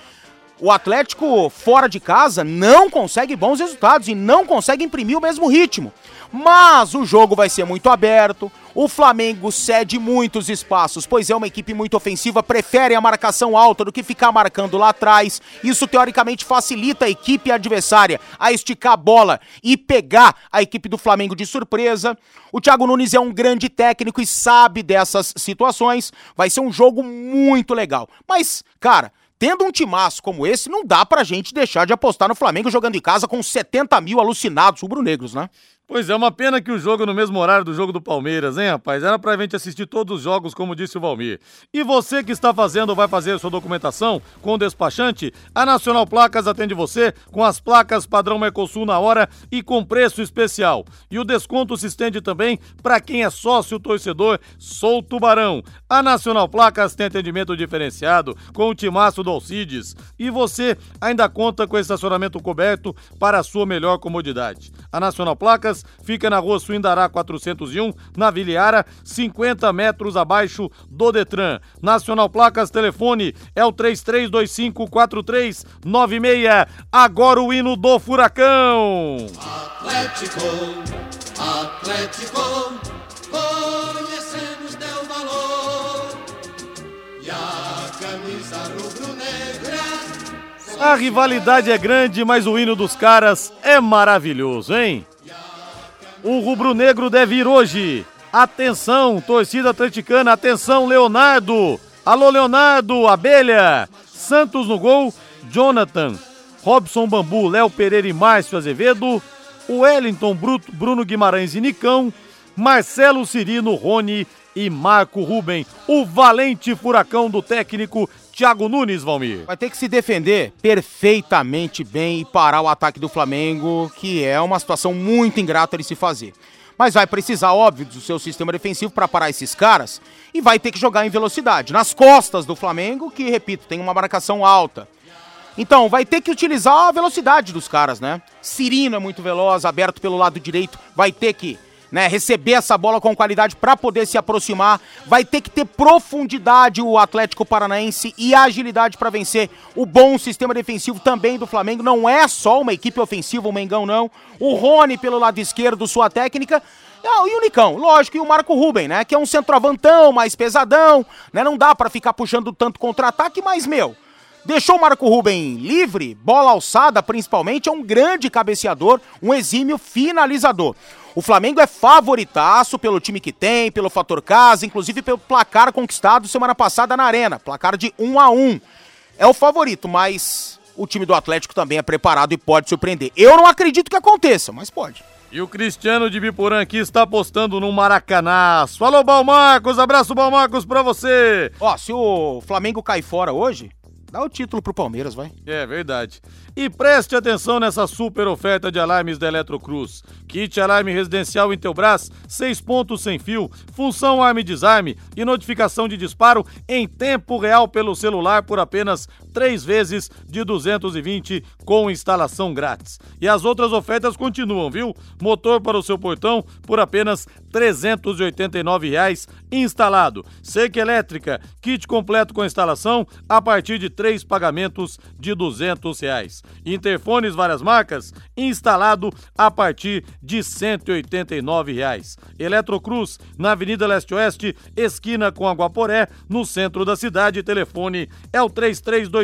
o Atlético fora de casa não consegue bons resultados e não consegue imprimir o mesmo ritmo. Mas o jogo vai ser muito aberto. O Flamengo cede muitos espaços, pois é uma equipe muito ofensiva, prefere a marcação alta do que ficar marcando lá atrás. Isso teoricamente facilita a equipe adversária a esticar a bola e pegar a equipe do Flamengo de surpresa. O Thiago Nunes é um grande técnico e sabe dessas situações. Vai ser um jogo muito legal. Mas, cara, Tendo um timaço como esse, não dá pra gente deixar de apostar no Flamengo jogando em casa com 70 mil alucinados rubro-negros, né? Pois é, uma pena que o jogo no mesmo horário do jogo do Palmeiras, hein, rapaz? Era pra gente assistir todos os jogos, como disse o Valmir. E você que está fazendo ou vai fazer sua documentação com o despachante, a Nacional Placas atende você com as placas padrão Mercosul na hora e com preço especial. E o desconto se estende também para quem é sócio torcedor Sou Tubarão. A Nacional Placas tem atendimento diferenciado com o timaço do Alcides e você ainda conta com estacionamento coberto para a sua melhor comodidade. A Nacional Placas Fica na rua Suindará 401, na Viliara, 50 metros abaixo do Detran. Nacional Placas, telefone é o 33254396. Agora o hino do Furacão. Atlético, Atlético, conhecemos teu valor. E a camisa rubro-negra. A rivalidade é grande, mas o hino dos caras é maravilhoso, hein? O rubro-negro deve ir hoje. Atenção, torcida atleticana, atenção, Leonardo. Alô, Leonardo, Abelha. Santos no gol, Jonathan. Robson Bambu, Léo Pereira e Márcio Azevedo. Wellington Bruto, Bruno Guimarães e Nicão. Marcelo Cirino, Rony e Marco Ruben. O valente furacão do técnico Thiago Nunes, Valmir. Vai ter que se defender perfeitamente bem e parar o ataque do Flamengo, que é uma situação muito ingrata de se fazer. Mas vai precisar, óbvio, do seu sistema defensivo para parar esses caras e vai ter que jogar em velocidade. Nas costas do Flamengo, que, repito, tem uma marcação alta. Então, vai ter que utilizar a velocidade dos caras, né? Cirino é muito veloz, aberto pelo lado direito, vai ter que né, receber essa bola com qualidade para poder se aproximar. Vai ter que ter profundidade o Atlético Paranaense e agilidade para vencer. O bom sistema defensivo também do Flamengo não é só uma equipe ofensiva, o Mengão não. O Rony pelo lado esquerdo, sua técnica. Ah, e o Nicão, lógico, e o Marco Ruben, né? Que é um centroavantão, mais pesadão, né? Não dá para ficar puxando tanto contra-ataque, mas, meu, Deixou o Marco Ruben livre, bola alçada principalmente, é um grande cabeceador, um exímio finalizador. O Flamengo é favoritaço pelo time que tem, pelo fator casa, inclusive pelo placar conquistado semana passada na Arena, placar de 1 a 1. É o favorito, mas o time do Atlético também é preparado e pode surpreender. Eu não acredito que aconteça, mas pode. E o Cristiano de Biporã aqui está apostando no Maracanaço. Alô, Balmarcos, abraço, Balmarcos, pra você. Ó, se o Flamengo cair fora hoje, dá o título pro Palmeiras, vai. É verdade. E preste atenção nessa super oferta de alarmes da Eletrocruz. Kit alarme residencial Intelbras, 6 pontos sem fio, função arme desarme e notificação de disparo em tempo real pelo celular por apenas 3 vezes de 220 com instalação grátis. E as outras ofertas continuam, viu? Motor para o seu portão por apenas 389 reais instalado. Seca elétrica, kit completo com instalação a partir de três pagamentos de 200 reais. Interfones várias marcas, instalado a partir de 189 reais. Eletrocruz, na Avenida Leste-Oeste, esquina com Aguaporé, no centro da cidade. Telefone é o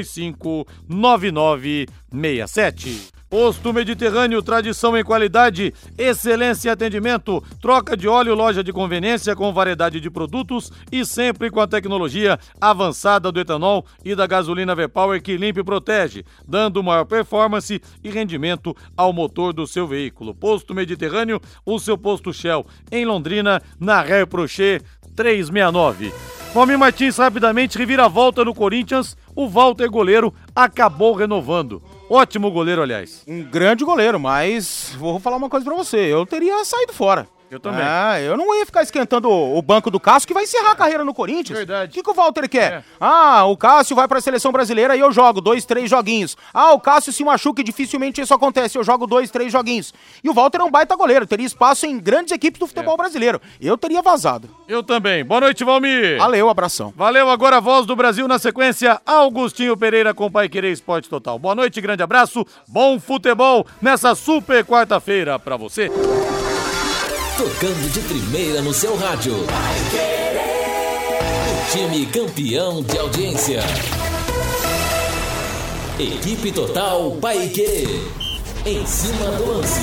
3325 9967. Posto Mediterrâneo, tradição em qualidade, excelência em atendimento, troca de óleo, loja de conveniência com variedade de produtos e sempre com a tecnologia avançada do etanol e da gasolina V-Power que limpa e protege, dando maior performance e rendimento ao motor do seu veículo. Posto Mediterrâneo, o seu posto Shell em Londrina, na Ré Prochet 369. Valmir Martins rapidamente revira a volta no Corinthians. O Walter goleiro acabou renovando. Ótimo goleiro, aliás. Um grande goleiro, mas vou falar uma coisa pra você. Eu teria saído fora. Eu também. É, eu não ia ficar esquentando o o banco do Cássio, que vai encerrar a carreira no Corinthians. Verdade. O que, que o Walter quer? Ah, o Cássio vai pra seleção brasileira e eu jogo dois, três joguinhos. Ah, o Cássio se machuca e dificilmente isso acontece. Eu jogo dois, três joguinhos. E o Walter é um baita goleiro, teria espaço em grandes equipes do futebol brasileiro. Eu teria vazado. Eu também. Boa noite, Valmir. Valeu, abração. Valeu, agora a voz do Brasil na sequência, Augustinho Pereira com Pai Querer Esporte Total. Boa noite, grande abraço, bom futebol nessa super quarta-feira pra você. Tocando de primeira no seu rádio. O time campeão de audiência. Equipe Total Paique. Em cima do lance.